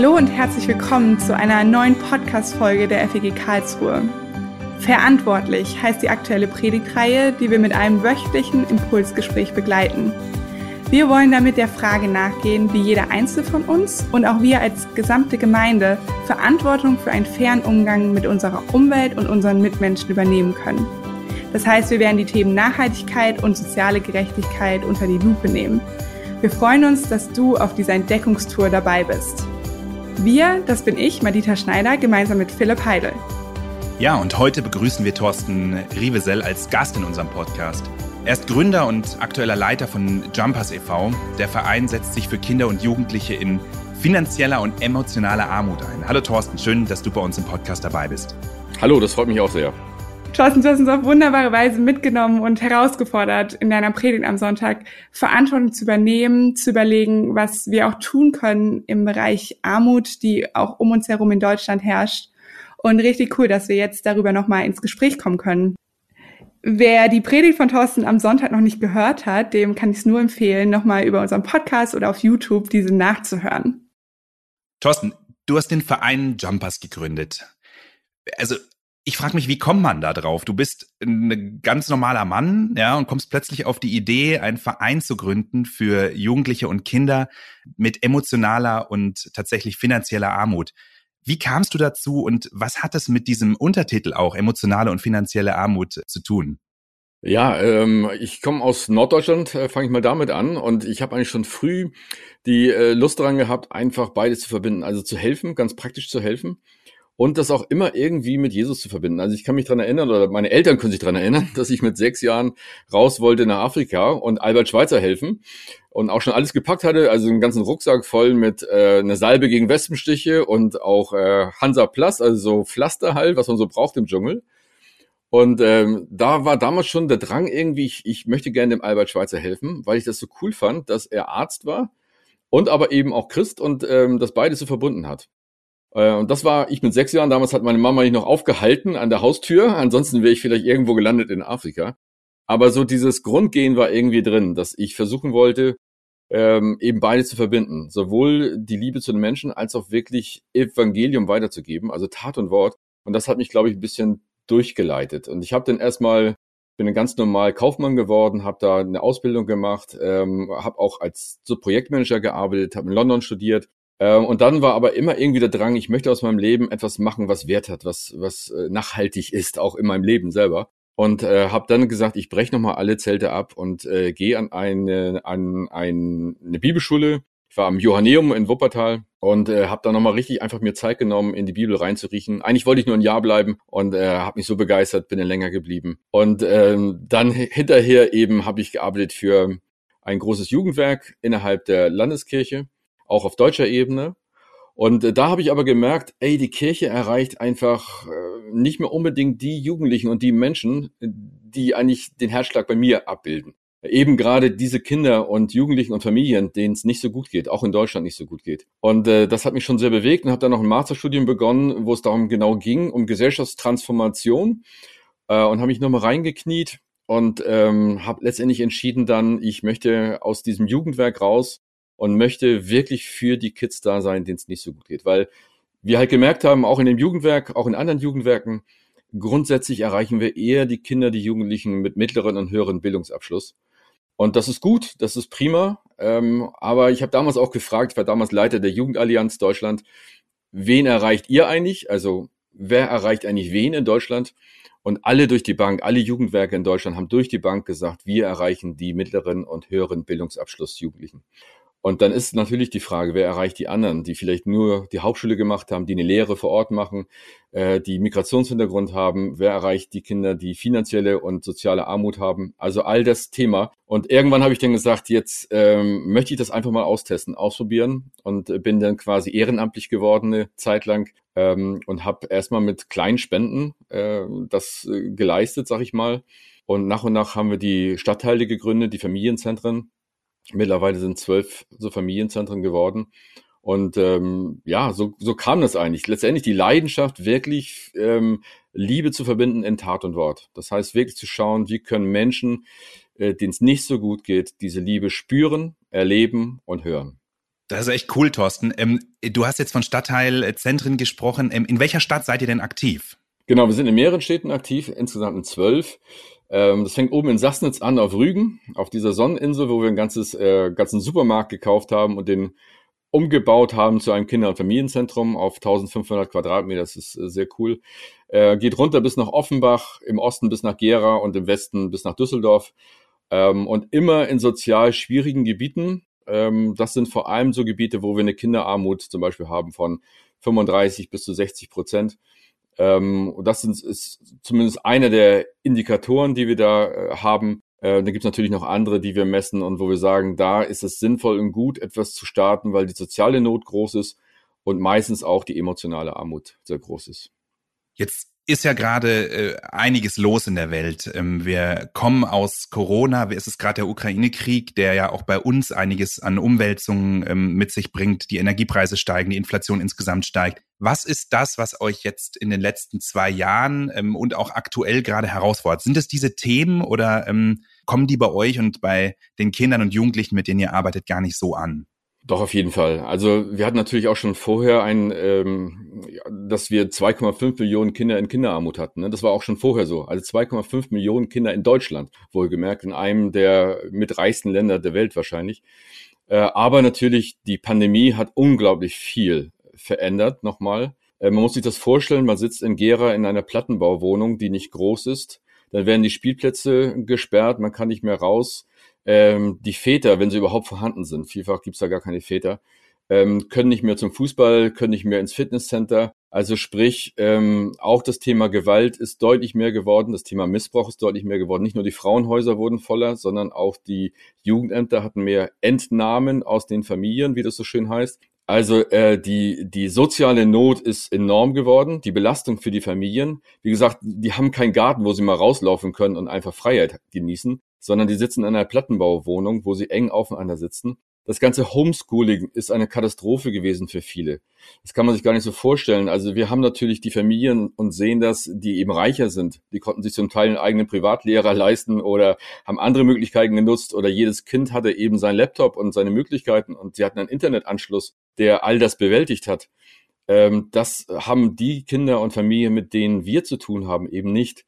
Hallo und herzlich willkommen zu einer neuen Podcast-Folge der FEG Karlsruhe. Verantwortlich heißt die aktuelle Predigtreihe, die wir mit einem wöchentlichen Impulsgespräch begleiten. Wir wollen damit der Frage nachgehen, wie jeder Einzelne von uns und auch wir als gesamte Gemeinde Verantwortung für einen fairen Umgang mit unserer Umwelt und unseren Mitmenschen übernehmen können. Das heißt, wir werden die Themen Nachhaltigkeit und soziale Gerechtigkeit unter die Lupe nehmen. Wir freuen uns, dass du auf dieser Entdeckungstour dabei bist. Wir, das bin ich, Madita Schneider, gemeinsam mit Philipp Heidel. Ja, und heute begrüßen wir Thorsten Rivesell als Gast in unserem Podcast. Er ist Gründer und aktueller Leiter von Jumpers e.V. Der Verein setzt sich für Kinder und Jugendliche in finanzieller und emotionaler Armut ein. Hallo Thorsten, schön, dass du bei uns im Podcast dabei bist. Hallo, das freut mich auch sehr. Thorsten, du hast uns auf wunderbare Weise mitgenommen und herausgefordert, in deiner Predigt am Sonntag Verantwortung zu übernehmen, zu überlegen, was wir auch tun können im Bereich Armut, die auch um uns herum in Deutschland herrscht. Und richtig cool, dass wir jetzt darüber nochmal ins Gespräch kommen können. Wer die Predigt von Thorsten am Sonntag noch nicht gehört hat, dem kann ich es nur empfehlen, nochmal über unseren Podcast oder auf YouTube diese nachzuhören. Thorsten, du hast den Verein Jumpers gegründet. Also ich frage mich, wie kommt man da drauf? Du bist ein ganz normaler Mann, ja, und kommst plötzlich auf die Idee, einen Verein zu gründen für Jugendliche und Kinder mit emotionaler und tatsächlich finanzieller Armut. Wie kamst du dazu und was hat es mit diesem Untertitel auch emotionale und finanzielle Armut zu tun? Ja, ähm, ich komme aus Norddeutschland, äh, fange ich mal damit an. Und ich habe eigentlich schon früh die äh, Lust daran gehabt, einfach beides zu verbinden. Also zu helfen, ganz praktisch zu helfen und das auch immer irgendwie mit Jesus zu verbinden. Also ich kann mich dran erinnern, oder meine Eltern können sich dran erinnern, dass ich mit sechs Jahren raus wollte nach Afrika und Albert Schweitzer helfen und auch schon alles gepackt hatte, also einen ganzen Rucksack voll mit äh, einer Salbe gegen Wespenstiche und auch äh, Hansa Plus, also so Pflaster halt, was man so braucht im Dschungel. Und ähm, da war damals schon der Drang irgendwie, ich, ich möchte gerne dem Albert Schweitzer helfen, weil ich das so cool fand, dass er Arzt war und aber eben auch Christ und ähm, das beides so verbunden hat. Äh, und das war, ich mit sechs Jahren, damals hat meine Mama mich noch aufgehalten an der Haustür, ansonsten wäre ich vielleicht irgendwo gelandet in Afrika. Aber so dieses Grundgehen war irgendwie drin, dass ich versuchen wollte, ähm, eben beide zu verbinden. Sowohl die Liebe zu den Menschen als auch wirklich Evangelium weiterzugeben, also Tat und Wort. Und das hat mich, glaube ich, ein bisschen durchgeleitet. Und ich habe dann erstmal, bin ein ganz normal Kaufmann geworden, habe da eine Ausbildung gemacht, ähm, habe auch als so Projektmanager gearbeitet, habe in London studiert und dann war aber immer irgendwie der Drang, ich möchte aus meinem Leben etwas machen, was Wert hat, was, was äh, nachhaltig ist, auch in meinem Leben selber. Und äh, habe dann gesagt, ich breche nochmal alle Zelte ab und äh, gehe an eine, an ein, eine Bibelschule. Ich war am Johanneum in Wuppertal und äh, habe da nochmal richtig einfach mir Zeit genommen, in die Bibel reinzuriechen. Eigentlich wollte ich nur ein Jahr bleiben und äh, habe mich so begeistert, bin dann länger geblieben. Und ähm, dann hinterher eben habe ich gearbeitet für ein großes Jugendwerk innerhalb der Landeskirche auch auf deutscher Ebene. Und äh, da habe ich aber gemerkt, ey, die Kirche erreicht einfach äh, nicht mehr unbedingt die Jugendlichen und die Menschen, die eigentlich den Herzschlag bei mir abbilden. Eben gerade diese Kinder und Jugendlichen und Familien, denen es nicht so gut geht, auch in Deutschland nicht so gut geht. Und äh, das hat mich schon sehr bewegt und habe dann noch ein Masterstudium begonnen, wo es darum genau ging, um Gesellschaftstransformation äh, und habe mich nochmal reingekniet und ähm, habe letztendlich entschieden dann, ich möchte aus diesem Jugendwerk raus und möchte wirklich für die Kids da sein, denen es nicht so gut geht. Weil wir halt gemerkt haben, auch in dem Jugendwerk, auch in anderen Jugendwerken, grundsätzlich erreichen wir eher die Kinder, die Jugendlichen mit mittleren und höheren Bildungsabschluss. Und das ist gut, das ist prima. Ähm, aber ich habe damals auch gefragt, ich war damals Leiter der Jugendallianz Deutschland, wen erreicht ihr eigentlich? Also wer erreicht eigentlich wen in Deutschland? Und alle durch die Bank, alle Jugendwerke in Deutschland haben durch die Bank gesagt, wir erreichen die mittleren und höheren Bildungsabschluss Jugendlichen. Und dann ist natürlich die Frage, wer erreicht die anderen, die vielleicht nur die Hauptschule gemacht haben, die eine Lehre vor Ort machen, äh, die Migrationshintergrund haben, wer erreicht die Kinder, die finanzielle und soziale Armut haben. Also all das Thema. Und irgendwann habe ich dann gesagt, jetzt ähm, möchte ich das einfach mal austesten, ausprobieren und bin dann quasi ehrenamtlich geworden eine Zeit lang ähm, und habe erstmal mit kleinen Spenden äh, das äh, geleistet, sag ich mal. Und nach und nach haben wir die Stadtteile gegründet, die Familienzentren Mittlerweile sind zwölf so Familienzentren geworden. Und ähm, ja, so, so kam das eigentlich. Letztendlich die Leidenschaft, wirklich ähm, Liebe zu verbinden in Tat und Wort. Das heißt, wirklich zu schauen, wie können Menschen, äh, denen es nicht so gut geht, diese Liebe spüren, erleben und hören. Das ist echt cool, Thorsten. Ähm, du hast jetzt von Stadtteilzentren gesprochen. Ähm, in welcher Stadt seid ihr denn aktiv? Genau, wir sind in mehreren Städten aktiv, insgesamt in zwölf. Ähm, das fängt oben in Sassnitz an auf Rügen, auf dieser Sonneninsel, wo wir ein ganzes, äh, ganzen Supermarkt gekauft haben und den umgebaut haben zu einem Kinder- und Familienzentrum auf 1500 Quadratmeter. Das ist äh, sehr cool. Äh, geht runter bis nach Offenbach, im Osten bis nach Gera und im Westen bis nach Düsseldorf. Ähm, und immer in sozial schwierigen Gebieten, ähm, das sind vor allem so Gebiete, wo wir eine Kinderarmut zum Beispiel haben von 35 bis zu 60 Prozent. Ähm, und das ist, ist zumindest einer der Indikatoren, die wir da äh, haben. Äh, da gibt es natürlich noch andere, die wir messen und wo wir sagen, da ist es sinnvoll und gut, etwas zu starten, weil die soziale Not groß ist und meistens auch die emotionale Armut sehr groß ist. Jetzt ist ja gerade äh, einiges los in der Welt. Ähm, wir kommen aus Corona, es ist gerade der Ukraine-Krieg, der ja auch bei uns einiges an Umwälzungen ähm, mit sich bringt. Die Energiepreise steigen, die Inflation insgesamt steigt. Was ist das, was euch jetzt in den letzten zwei Jahren ähm, und auch aktuell gerade herausfordert? Sind es diese Themen oder ähm, kommen die bei euch und bei den Kindern und Jugendlichen, mit denen ihr arbeitet, gar nicht so an? Doch, auf jeden Fall. Also wir hatten natürlich auch schon vorher ein, ähm, dass wir 2,5 Millionen Kinder in Kinderarmut hatten. Ne? Das war auch schon vorher so. Also 2,5 Millionen Kinder in Deutschland, wohlgemerkt, in einem der mitreichsten Länder der Welt wahrscheinlich. Äh, aber natürlich, die Pandemie hat unglaublich viel verändert, nochmal. Äh, man muss sich das vorstellen, man sitzt in Gera in einer Plattenbauwohnung, die nicht groß ist. Dann werden die Spielplätze gesperrt, man kann nicht mehr raus ähm, die Väter, wenn sie überhaupt vorhanden sind, vielfach gibt's da gar keine Väter, ähm, können nicht mehr zum Fußball, können nicht mehr ins Fitnesscenter. Also sprich, ähm, auch das Thema Gewalt ist deutlich mehr geworden, das Thema Missbrauch ist deutlich mehr geworden. Nicht nur die Frauenhäuser wurden voller, sondern auch die Jugendämter hatten mehr Entnahmen aus den Familien, wie das so schön heißt. Also äh, die, die soziale Not ist enorm geworden, die Belastung für die Familien. Wie gesagt, die haben keinen Garten, wo sie mal rauslaufen können und einfach Freiheit genießen sondern die sitzen in einer Plattenbauwohnung, wo sie eng aufeinander sitzen. Das ganze Homeschooling ist eine Katastrophe gewesen für viele. Das kann man sich gar nicht so vorstellen. Also wir haben natürlich die Familien und sehen das, die eben reicher sind. Die konnten sich zum Teil einen eigenen Privatlehrer leisten oder haben andere Möglichkeiten genutzt oder jedes Kind hatte eben seinen Laptop und seine Möglichkeiten und sie hatten einen Internetanschluss, der all das bewältigt hat. Ähm, das haben die Kinder und Familien, mit denen wir zu tun haben, eben nicht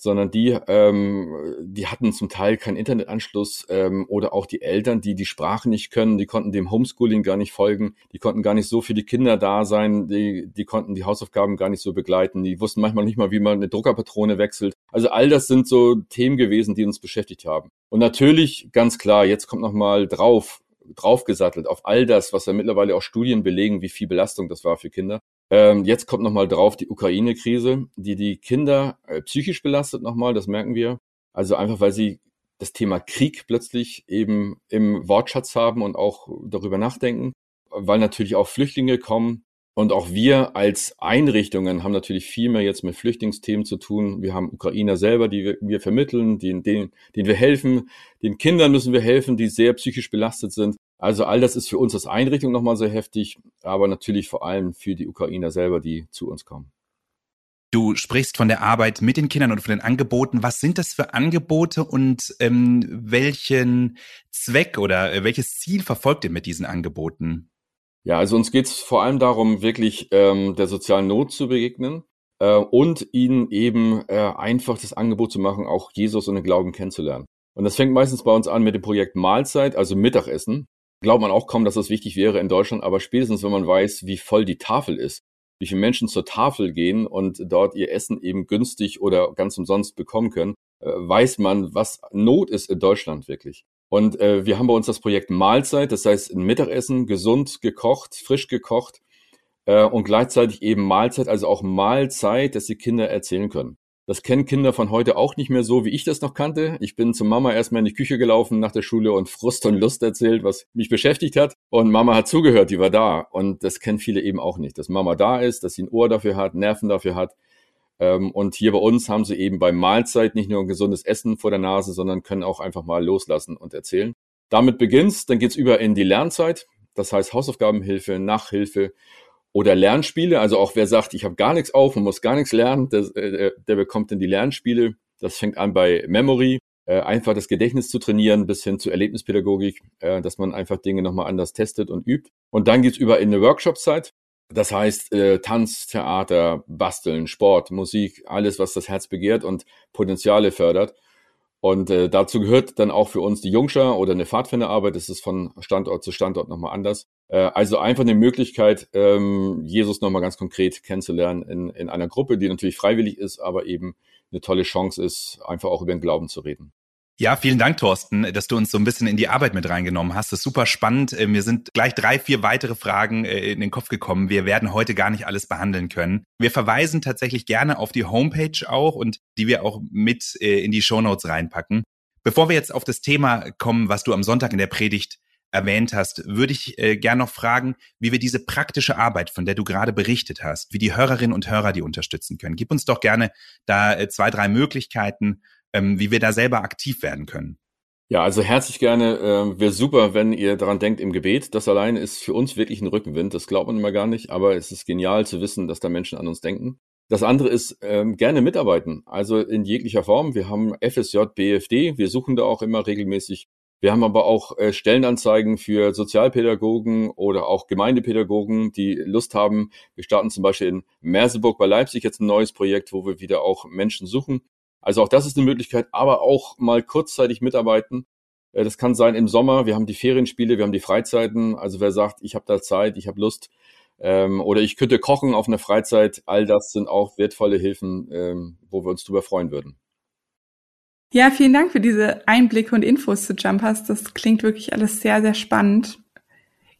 sondern die, ähm, die hatten zum Teil keinen Internetanschluss ähm, oder auch die Eltern, die die Sprache nicht können, die konnten dem Homeschooling gar nicht folgen, die konnten gar nicht so für die Kinder da sein, die, die konnten die Hausaufgaben gar nicht so begleiten, die wussten manchmal nicht mal, wie man eine Druckerpatrone wechselt. Also all das sind so Themen gewesen, die uns beschäftigt haben. Und natürlich, ganz klar, jetzt kommt nochmal drauf, draufgesattelt auf all das, was ja mittlerweile auch Studien belegen, wie viel Belastung das war für Kinder. Ähm, jetzt kommt nochmal drauf die Ukraine-Krise, die die Kinder äh, psychisch belastet nochmal, das merken wir. Also einfach, weil sie das Thema Krieg plötzlich eben im Wortschatz haben und auch darüber nachdenken, weil natürlich auch Flüchtlinge kommen. Und auch wir als Einrichtungen haben natürlich viel mehr jetzt mit Flüchtlingsthemen zu tun. Wir haben Ukrainer selber, die wir, wir vermitteln, denen, denen, denen wir helfen. Den Kindern müssen wir helfen, die sehr psychisch belastet sind. Also all das ist für uns als Einrichtung nochmal sehr heftig, aber natürlich vor allem für die Ukrainer selber, die zu uns kommen. Du sprichst von der Arbeit mit den Kindern und von den Angeboten. Was sind das für Angebote und ähm, welchen Zweck oder äh, welches Ziel verfolgt ihr mit diesen Angeboten? Ja, also uns geht es vor allem darum, wirklich ähm, der sozialen Not zu begegnen äh, und ihnen eben äh, einfach das Angebot zu machen, auch Jesus und den Glauben kennenzulernen. Und das fängt meistens bei uns an mit dem Projekt Mahlzeit, also Mittagessen glaubt man auch kaum, dass das wichtig wäre in Deutschland, aber spätestens, wenn man weiß, wie voll die Tafel ist, wie viele Menschen zur Tafel gehen und dort ihr Essen eben günstig oder ganz umsonst bekommen können, äh, weiß man, was Not ist in Deutschland wirklich. Und äh, wir haben bei uns das Projekt Mahlzeit, das heißt ein Mittagessen, gesund gekocht, frisch gekocht äh, und gleichzeitig eben Mahlzeit, also auch Mahlzeit, dass die Kinder erzählen können. Das kennen Kinder von heute auch nicht mehr so, wie ich das noch kannte. Ich bin zu Mama erstmal in die Küche gelaufen nach der Schule und Frust und Lust erzählt, was mich beschäftigt hat. Und Mama hat zugehört, die war da. Und das kennen viele eben auch nicht, dass Mama da ist, dass sie ein Ohr dafür hat, Nerven dafür hat. Ähm, und hier bei uns haben sie eben bei Mahlzeit nicht nur ein gesundes Essen vor der Nase, sondern können auch einfach mal loslassen und erzählen. Damit beginnt's, dann geht's über in die Lernzeit. Das heißt Hausaufgabenhilfe, Nachhilfe oder Lernspiele. Also auch wer sagt, ich habe gar nichts auf und muss gar nichts lernen, der, äh, der bekommt dann die Lernspiele. Das fängt an bei Memory, äh, einfach das Gedächtnis zu trainieren, bis hin zu Erlebnispädagogik, äh, dass man einfach Dinge nochmal anders testet und übt. Und dann geht's über in eine Workshop-Zeit. Das heißt, äh, Tanz, Theater, Basteln, Sport, Musik, alles, was das Herz begehrt und Potenziale fördert. Und äh, dazu gehört dann auch für uns die Jungschar oder eine Pfadfinderarbeit. Das ist von Standort zu Standort nochmal anders. Äh, also einfach eine Möglichkeit, ähm, Jesus nochmal ganz konkret kennenzulernen in, in einer Gruppe, die natürlich freiwillig ist, aber eben eine tolle Chance ist, einfach auch über den Glauben zu reden. Ja, vielen Dank, Thorsten, dass du uns so ein bisschen in die Arbeit mit reingenommen hast. Das ist super spannend. Äh, mir sind gleich drei, vier weitere Fragen äh, in den Kopf gekommen. Wir werden heute gar nicht alles behandeln können. Wir verweisen tatsächlich gerne auf die Homepage auch und die wir auch mit äh, in die Shownotes reinpacken. Bevor wir jetzt auf das Thema kommen, was du am Sonntag in der Predigt erwähnt hast, würde ich äh, gern noch fragen, wie wir diese praktische Arbeit, von der du gerade berichtet hast, wie die Hörerinnen und Hörer die unterstützen können. Gib uns doch gerne da zwei, drei Möglichkeiten, ähm, wie wir da selber aktiv werden können. Ja, also herzlich gerne. Äh, Wäre super, wenn ihr daran denkt im Gebet. Das allein ist für uns wirklich ein Rückenwind. Das glaubt man immer gar nicht, aber es ist genial zu wissen, dass da Menschen an uns denken. Das andere ist ähm, gerne mitarbeiten, also in jeglicher Form. Wir haben FSJ, BFD, wir suchen da auch immer regelmäßig. Wir haben aber auch äh, Stellenanzeigen für Sozialpädagogen oder auch Gemeindepädagogen, die Lust haben. Wir starten zum Beispiel in Merseburg bei Leipzig jetzt ein neues Projekt, wo wir wieder auch Menschen suchen. Also auch das ist eine Möglichkeit, aber auch mal kurzzeitig mitarbeiten. Äh, das kann sein im Sommer, wir haben die Ferienspiele, wir haben die Freizeiten. Also wer sagt, ich habe da Zeit, ich habe Lust ähm, oder ich könnte kochen auf einer Freizeit, all das sind auch wertvolle Hilfen, ähm, wo wir uns drüber freuen würden. Ja, vielen Dank für diese Einblicke und Infos zu Jumpers. Das klingt wirklich alles sehr, sehr spannend.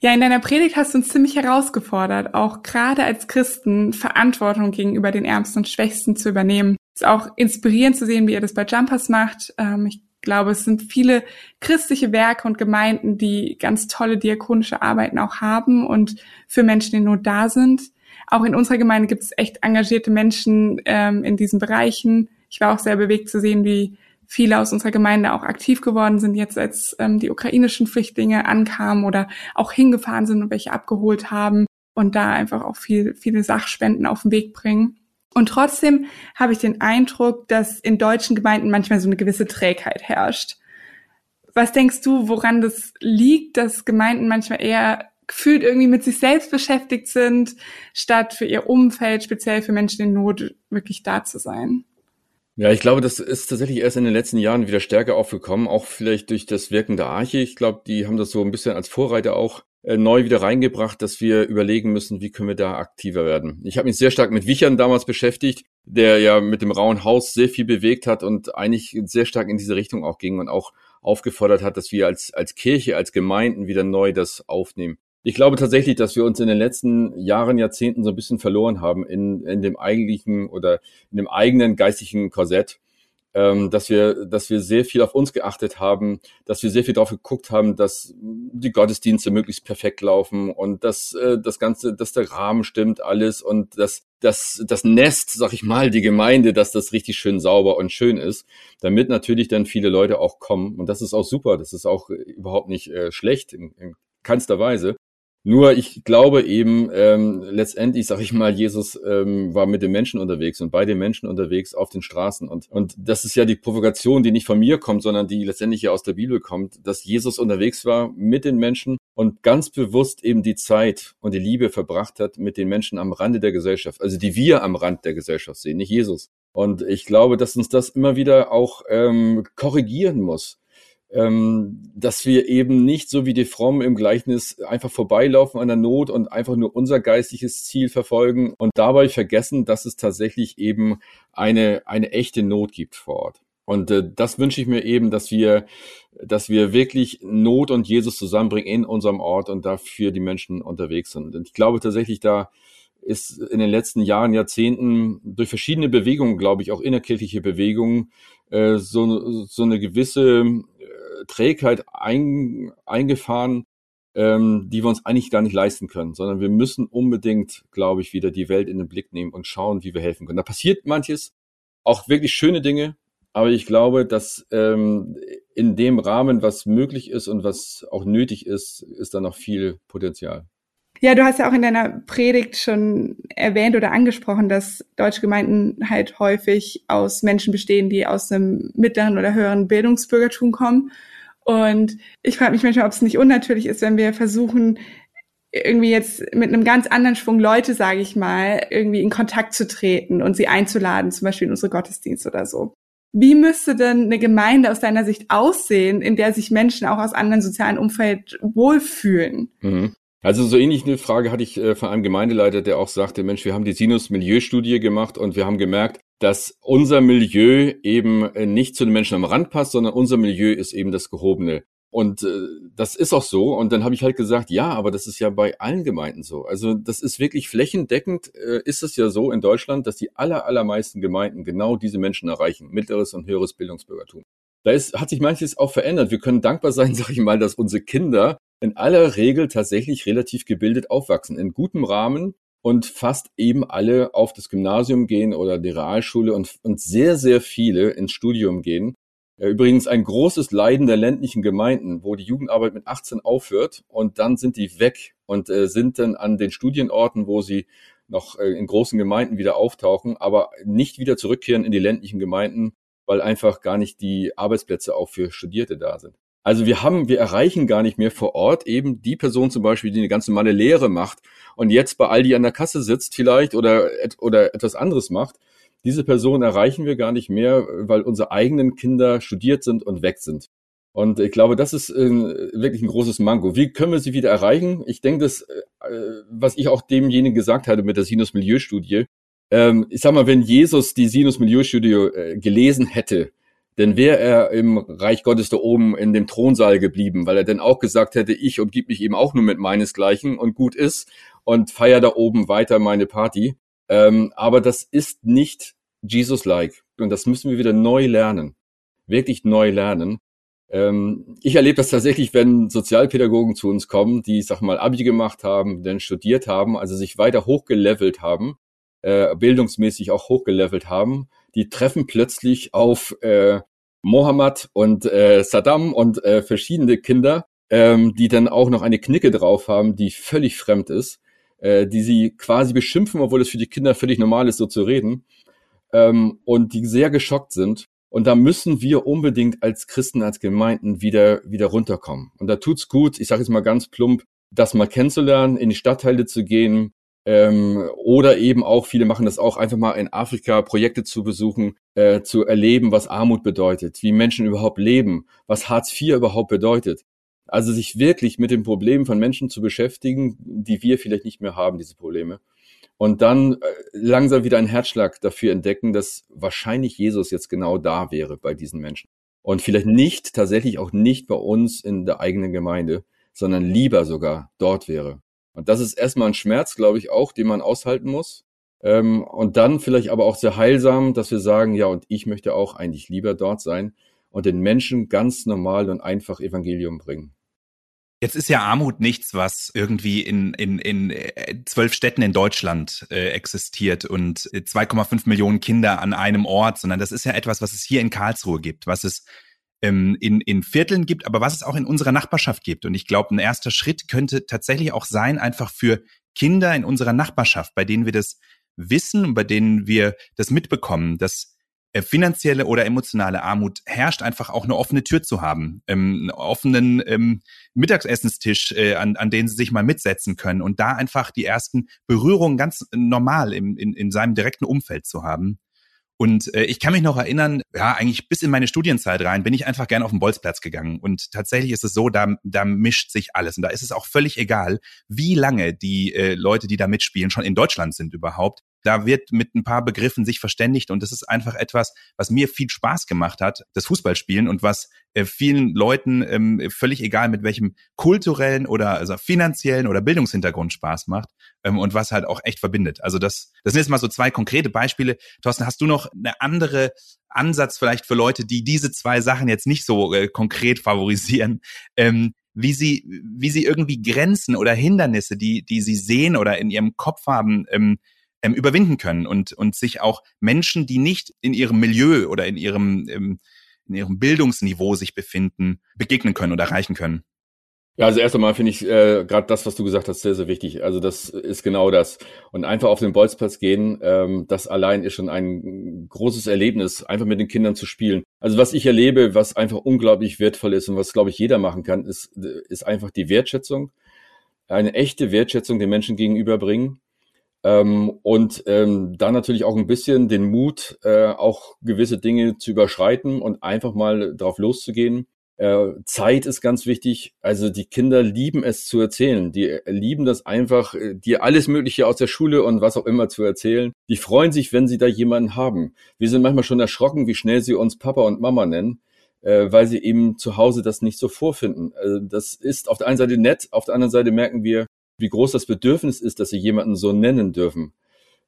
Ja, in deiner Predigt hast du uns ziemlich herausgefordert, auch gerade als Christen Verantwortung gegenüber den Ärmsten und Schwächsten zu übernehmen ist auch inspirierend zu sehen, wie ihr das bei Jumpers macht. Ähm, ich glaube, es sind viele christliche Werke und Gemeinden, die ganz tolle diakonische Arbeiten auch haben und für Menschen in Not da sind. Auch in unserer Gemeinde gibt es echt engagierte Menschen ähm, in diesen Bereichen. Ich war auch sehr bewegt zu sehen, wie viele aus unserer Gemeinde auch aktiv geworden sind, jetzt als ähm, die ukrainischen Flüchtlinge ankamen oder auch hingefahren sind und welche abgeholt haben und da einfach auch viel, viele Sachspenden auf den Weg bringen. Und trotzdem habe ich den Eindruck, dass in deutschen Gemeinden manchmal so eine gewisse Trägheit herrscht. Was denkst du, woran das liegt, dass Gemeinden manchmal eher gefühlt irgendwie mit sich selbst beschäftigt sind, statt für ihr Umfeld, speziell für Menschen in Not, wirklich da zu sein? Ja, ich glaube, das ist tatsächlich erst in den letzten Jahren wieder stärker aufgekommen, auch vielleicht durch das Wirken der Arche. Ich glaube, die haben das so ein bisschen als Vorreiter auch neu wieder reingebracht, dass wir überlegen müssen, wie können wir da aktiver werden. Ich habe mich sehr stark mit Wichern damals beschäftigt, der ja mit dem Rauen Haus sehr viel bewegt hat und eigentlich sehr stark in diese Richtung auch ging und auch aufgefordert hat, dass wir als, als Kirche, als Gemeinden wieder neu das aufnehmen. Ich glaube tatsächlich, dass wir uns in den letzten Jahren, Jahrzehnten so ein bisschen verloren haben in, in dem eigentlichen oder in dem eigenen geistigen Korsett ähm, dass wir, dass wir sehr viel auf uns geachtet haben, dass wir sehr viel darauf geguckt haben, dass die Gottesdienste möglichst perfekt laufen und dass äh, das Ganze, dass der Rahmen stimmt, alles und dass das, das Nest, sag ich mal, die Gemeinde, dass das richtig schön sauber und schön ist, damit natürlich dann viele Leute auch kommen. Und das ist auch super, das ist auch überhaupt nicht äh, schlecht in, in keinster Weise. Nur ich glaube eben, ähm, letztendlich, sage ich mal, Jesus ähm, war mit den Menschen unterwegs und bei den Menschen unterwegs auf den Straßen. Und, und das ist ja die Provokation, die nicht von mir kommt, sondern die letztendlich ja aus der Bibel kommt, dass Jesus unterwegs war mit den Menschen und ganz bewusst eben die Zeit und die Liebe verbracht hat mit den Menschen am Rande der Gesellschaft, also die wir am Rand der Gesellschaft sehen, nicht Jesus. Und ich glaube, dass uns das immer wieder auch ähm, korrigieren muss ähm, dass wir eben nicht so wie die Frommen im Gleichnis einfach vorbeilaufen an der Not und einfach nur unser geistiges Ziel verfolgen und dabei vergessen, dass es tatsächlich eben eine, eine echte Not gibt vor Ort. Und äh, das wünsche ich mir eben, dass wir, dass wir wirklich Not und Jesus zusammenbringen in unserem Ort und dafür die Menschen unterwegs sind. Und ich glaube tatsächlich, da ist in den letzten Jahren, Jahrzehnten durch verschiedene Bewegungen, glaube ich, auch innerkirchliche Bewegungen, äh, so, so eine gewisse Trägheit ein, eingefahren, ähm, die wir uns eigentlich gar nicht leisten können, sondern wir müssen unbedingt, glaube ich, wieder die Welt in den Blick nehmen und schauen, wie wir helfen können. Da passiert manches, auch wirklich schöne Dinge, aber ich glaube, dass ähm, in dem Rahmen, was möglich ist und was auch nötig ist, ist da noch viel Potenzial. Ja, du hast ja auch in deiner Predigt schon erwähnt oder angesprochen, dass deutsche Gemeinden halt häufig aus Menschen bestehen, die aus einem mittleren oder höheren Bildungsbürgertum kommen. Und ich frage mich manchmal, ob es nicht unnatürlich ist, wenn wir versuchen, irgendwie jetzt mit einem ganz anderen Schwung Leute, sage ich mal, irgendwie in Kontakt zu treten und sie einzuladen, zum Beispiel in unsere Gottesdienste oder so. Wie müsste denn eine Gemeinde aus deiner Sicht aussehen, in der sich Menschen auch aus anderen sozialen Umfeld wohlfühlen? Mhm. Also so ähnlich eine Frage hatte ich äh, von einem Gemeindeleiter, der auch sagte, Mensch, wir haben die Sinus-Milieu-Studie gemacht und wir haben gemerkt, dass unser Milieu eben äh, nicht zu den Menschen am Rand passt, sondern unser Milieu ist eben das Gehobene. Und äh, das ist auch so. Und dann habe ich halt gesagt, ja, aber das ist ja bei allen Gemeinden so. Also das ist wirklich flächendeckend, äh, ist es ja so in Deutschland, dass die aller, allermeisten Gemeinden genau diese Menschen erreichen. Mittleres und höheres Bildungsbürgertum. Da ist, hat sich manches auch verändert. Wir können dankbar sein, sage ich mal, dass unsere Kinder in aller Regel tatsächlich relativ gebildet aufwachsen, in gutem Rahmen und fast eben alle auf das Gymnasium gehen oder die Realschule und, und sehr, sehr viele ins Studium gehen. Übrigens ein großes Leiden der ländlichen Gemeinden, wo die Jugendarbeit mit 18 aufhört und dann sind die weg und äh, sind dann an den Studienorten, wo sie noch äh, in großen Gemeinden wieder auftauchen, aber nicht wieder zurückkehren in die ländlichen Gemeinden, weil einfach gar nicht die Arbeitsplätze auch für Studierte da sind. Also wir haben, wir erreichen gar nicht mehr vor Ort eben die Person zum Beispiel, die eine ganz normale Lehre macht und jetzt bei Aldi an der Kasse sitzt vielleicht oder, oder etwas anderes macht, diese Person erreichen wir gar nicht mehr, weil unsere eigenen Kinder studiert sind und weg sind. Und ich glaube, das ist äh, wirklich ein großes Manko. Wie können wir sie wieder erreichen? Ich denke, das, äh, was ich auch demjenigen gesagt hatte mit der Sinus-Milieu-Studie, ähm, ich sag mal, wenn Jesus die Sinus-Milieu-Studie äh, gelesen hätte, dann wäre er im Reich Gottes da oben in dem Thronsaal geblieben, weil er dann auch gesagt hätte, ich umgib mich eben auch nur mit meinesgleichen und gut ist und feier da oben weiter meine Party. Ähm, aber das ist nicht Jesus-like. Und das müssen wir wieder neu lernen. Wirklich neu lernen. Ähm, ich erlebe das tatsächlich, wenn Sozialpädagogen zu uns kommen, die, sag mal, Abi gemacht haben, dann studiert haben, also sich weiter hochgelevelt haben, äh, bildungsmäßig auch hochgelevelt haben, die treffen plötzlich auf äh, Mohammed und äh, Saddam und äh, verschiedene Kinder, ähm, die dann auch noch eine Knicke drauf haben, die völlig fremd ist äh, die sie quasi beschimpfen, obwohl es für die Kinder völlig normal ist, so zu reden, ähm, und die sehr geschockt sind. Und da müssen wir unbedingt als Christen, als Gemeinden wieder, wieder runterkommen. Und da tut's gut, ich sage jetzt mal ganz plump, das mal kennenzulernen, in die Stadtteile zu gehen, ähm, oder eben auch, viele machen das auch, einfach mal in Afrika Projekte zu besuchen, äh, zu erleben, was Armut bedeutet, wie Menschen überhaupt leben, was Hartz IV überhaupt bedeutet. Also sich wirklich mit den Problemen von Menschen zu beschäftigen, die wir vielleicht nicht mehr haben, diese Probleme. Und dann äh, langsam wieder einen Herzschlag dafür entdecken, dass wahrscheinlich Jesus jetzt genau da wäre bei diesen Menschen. Und vielleicht nicht, tatsächlich auch nicht bei uns in der eigenen Gemeinde, sondern lieber sogar dort wäre. Und das ist erstmal ein Schmerz, glaube ich, auch, den man aushalten muss. Ähm, und dann vielleicht aber auch sehr heilsam, dass wir sagen, ja, und ich möchte auch eigentlich lieber dort sein und den Menschen ganz normal und einfach Evangelium bringen. Jetzt ist ja Armut nichts, was irgendwie in, in, in äh, zwölf Städten in Deutschland äh, existiert und 2,5 äh, Millionen Kinder an einem Ort, sondern das ist ja etwas, was es hier in Karlsruhe gibt, was es ähm, in, in Vierteln gibt, aber was es auch in unserer Nachbarschaft gibt. Und ich glaube, ein erster Schritt könnte tatsächlich auch sein, einfach für Kinder in unserer Nachbarschaft, bei denen wir das wissen und bei denen wir das mitbekommen, dass äh, finanzielle oder emotionale Armut herrscht, einfach auch eine offene Tür zu haben, ähm, einen offenen ähm, Mittagsessenstisch, äh, an, an den sie sich mal mitsetzen können und da einfach die ersten Berührungen ganz normal im, in, in seinem direkten Umfeld zu haben. Und äh, ich kann mich noch erinnern, ja, eigentlich bis in meine Studienzeit rein, bin ich einfach gern auf den Bolzplatz gegangen. Und tatsächlich ist es so, da, da mischt sich alles. Und da ist es auch völlig egal, wie lange die äh, Leute, die da mitspielen, schon in Deutschland sind überhaupt da wird mit ein paar Begriffen sich verständigt und das ist einfach etwas, was mir viel Spaß gemacht hat, das Fußballspielen und was äh, vielen Leuten ähm, völlig egal mit welchem kulturellen oder also finanziellen oder Bildungshintergrund Spaß macht ähm, und was halt auch echt verbindet. Also das, das sind jetzt mal so zwei konkrete Beispiele. Thorsten, hast du noch eine andere Ansatz vielleicht für Leute, die diese zwei Sachen jetzt nicht so äh, konkret favorisieren, ähm, wie sie, wie sie irgendwie Grenzen oder Hindernisse, die, die sie sehen oder in ihrem Kopf haben, ähm, ähm, überwinden können und, und sich auch Menschen, die nicht in ihrem Milieu oder in ihrem, ähm, in ihrem Bildungsniveau sich befinden, begegnen können oder erreichen können. Ja, also erst einmal finde ich äh, gerade das, was du gesagt hast, sehr, sehr wichtig. Also das ist genau das. Und einfach auf den Bolzplatz gehen, ähm, das allein ist schon ein großes Erlebnis, einfach mit den Kindern zu spielen. Also was ich erlebe, was einfach unglaublich wertvoll ist und was, glaube ich, jeder machen kann, ist, ist einfach die Wertschätzung. Eine echte Wertschätzung den Menschen gegenüberbringen. Ähm, und ähm, dann natürlich auch ein bisschen den Mut, äh, auch gewisse Dinge zu überschreiten und einfach mal drauf loszugehen äh, Zeit ist ganz wichtig. Also die Kinder lieben es zu erzählen. Die lieben das einfach, äh, dir alles Mögliche aus der Schule und was auch immer zu erzählen. Die freuen sich, wenn sie da jemanden haben. Wir sind manchmal schon erschrocken, wie schnell sie uns Papa und Mama nennen, äh, weil sie eben zu Hause das nicht so vorfinden. Also das ist auf der einen Seite nett, auf der anderen Seite merken wir, wie groß das Bedürfnis ist, dass sie jemanden so nennen dürfen.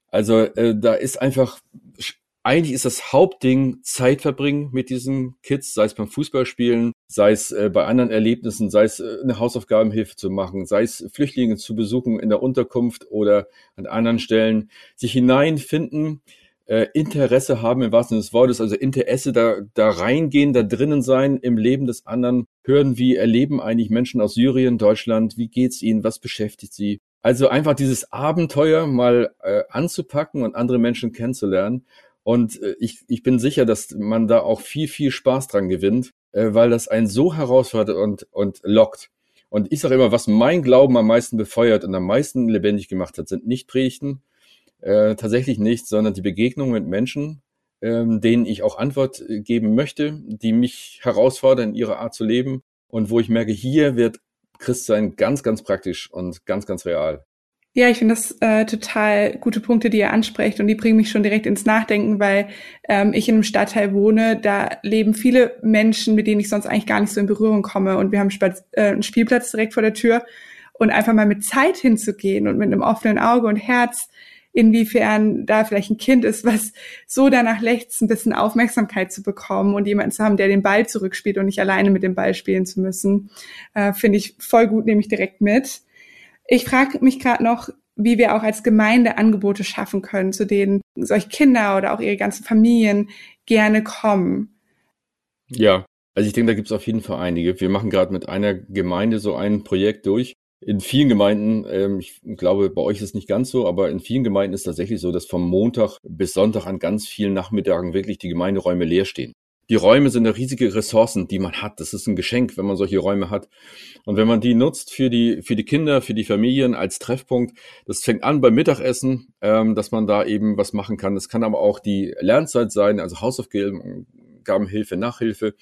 Also äh, da ist einfach eigentlich ist das Hauptding Zeit verbringen mit diesen Kids, sei es beim Fußballspielen, sei es äh, bei anderen Erlebnissen, sei es äh, eine Hausaufgabenhilfe zu machen, sei es Flüchtlinge zu besuchen in der Unterkunft oder an anderen Stellen, sich hineinfinden, äh, Interesse haben im wahrsten Sinne des Wortes, also Interesse da, da reingehen, da drinnen sein im Leben des anderen, hören, wie erleben eigentlich Menschen aus Syrien, Deutschland, wie geht's ihnen, was beschäftigt sie. Also einfach dieses Abenteuer mal äh, anzupacken und andere Menschen kennenzulernen und äh, ich, ich bin sicher, dass man da auch viel, viel Spaß dran gewinnt, äh, weil das einen so herausfordert und, und lockt. Und ich sage immer, was mein Glauben am meisten befeuert und am meisten lebendig gemacht hat, sind nicht Predigten, äh, tatsächlich nicht, sondern die Begegnung mit Menschen, ähm, denen ich auch Antwort äh, geben möchte, die mich herausfordern in ihrer Art zu leben. Und wo ich merke, hier wird Christsein ganz, ganz praktisch und ganz, ganz real. Ja, ich finde das äh, total gute Punkte, die ihr ansprecht. Und die bringen mich schon direkt ins Nachdenken, weil ähm, ich in einem Stadtteil wohne, da leben viele Menschen, mit denen ich sonst eigentlich gar nicht so in Berührung komme. Und wir haben äh, einen Spielplatz direkt vor der Tür. Und einfach mal mit Zeit hinzugehen und mit einem offenen Auge und Herz, inwiefern da vielleicht ein Kind ist, was so danach lechzt, ein bisschen Aufmerksamkeit zu bekommen und jemanden zu haben, der den Ball zurückspielt und nicht alleine mit dem Ball spielen zu müssen, äh, finde ich voll gut, nehme ich direkt mit. Ich frage mich gerade noch, wie wir auch als Gemeinde Angebote schaffen können, zu denen solche Kinder oder auch ihre ganzen Familien gerne kommen. Ja, also ich denke, da gibt es auf jeden Fall einige. Wir machen gerade mit einer Gemeinde so ein Projekt durch. In vielen Gemeinden, ähm, ich glaube, bei euch ist es nicht ganz so, aber in vielen Gemeinden ist tatsächlich so, dass vom Montag bis Sonntag an ganz vielen Nachmittagen wirklich die Gemeinderäume leer stehen. Die Räume sind eine riesige Ressourcen, die man hat. Das ist ein Geschenk, wenn man solche Räume hat. Und wenn man die nutzt für die, für die Kinder, für die Familien als Treffpunkt, das fängt an beim Mittagessen, ähm, dass man da eben was machen kann. Das kann aber auch die Lernzeit sein, also Hausaufgabenhilfe, Nachhilfe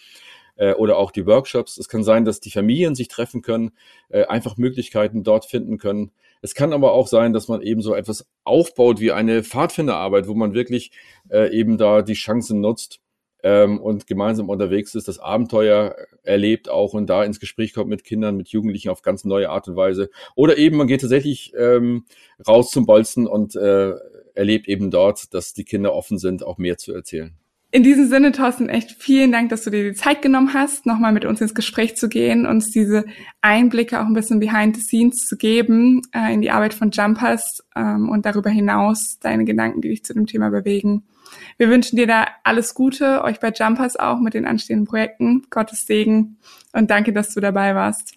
äh, oder auch die Workshops. Es kann sein, dass die Familien sich treffen können, äh, einfach Möglichkeiten dort finden können. Es kann aber auch sein, dass man eben so etwas aufbaut wie eine Pfadfinderarbeit, wo man wirklich äh, eben da die Chancen nutzt, ähm, und gemeinsam unterwegs ist, das Abenteuer erlebt auch und da ins Gespräch kommt mit Kindern, mit Jugendlichen auf ganz neue Art und Weise. Oder eben man geht tatsächlich ähm, raus zum Bolzen und äh, erlebt eben dort, dass die Kinder offen sind, auch mehr zu erzählen. In diesem Sinne, Thorsten, echt vielen Dank, dass du dir die Zeit genommen hast, nochmal mit uns ins Gespräch zu gehen, uns diese Einblicke auch ein bisschen behind the scenes zu geben äh, in die Arbeit von Jumpers ähm, und darüber hinaus deine Gedanken, die dich zu dem Thema bewegen. Wir wünschen dir da alles Gute, euch bei Jumpers auch mit den anstehenden Projekten. Gottes Segen und danke, dass du dabei warst.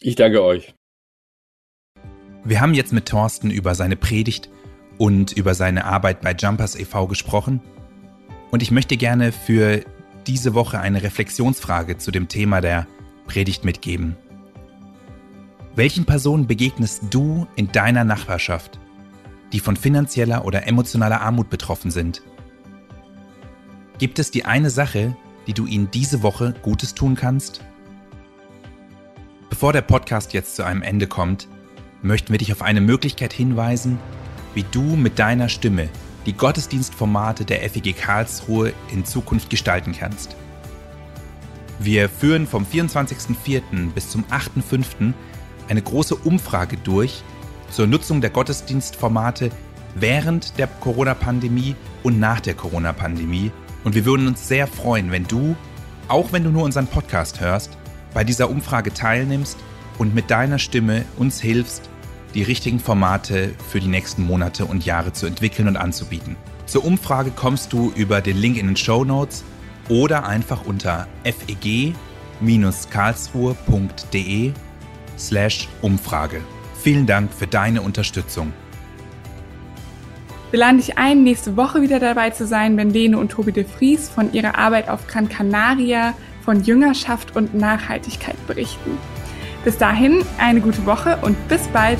Ich danke euch. Wir haben jetzt mit Thorsten über seine Predigt und über seine Arbeit bei Jumpers e.V. gesprochen. Und ich möchte gerne für diese Woche eine Reflexionsfrage zu dem Thema der Predigt mitgeben. Welchen Personen begegnest du in deiner Nachbarschaft, die von finanzieller oder emotionaler Armut betroffen sind? Gibt es die eine Sache, die du ihnen diese Woche Gutes tun kannst? Bevor der Podcast jetzt zu einem Ende kommt, möchten wir dich auf eine Möglichkeit hinweisen, wie du mit deiner Stimme die Gottesdienstformate der FEG Karlsruhe in Zukunft gestalten kannst. Wir führen vom 24.04. bis zum 8.05. eine große Umfrage durch zur Nutzung der Gottesdienstformate während der Corona-Pandemie und nach der Corona-Pandemie und wir würden uns sehr freuen, wenn du, auch wenn du nur unseren Podcast hörst, bei dieser Umfrage teilnimmst und mit deiner Stimme uns hilfst, die richtigen Formate für die nächsten Monate und Jahre zu entwickeln und anzubieten. Zur Umfrage kommst du über den Link in den Show Notes oder einfach unter feg-karlsruhe.de slash Umfrage. Vielen Dank für deine Unterstützung. Wir laden dich ein, nächste Woche wieder dabei zu sein, wenn Lene und Tobi de Vries von ihrer Arbeit auf Gran Canaria, von Jüngerschaft und Nachhaltigkeit berichten. Bis dahin eine gute Woche und bis bald.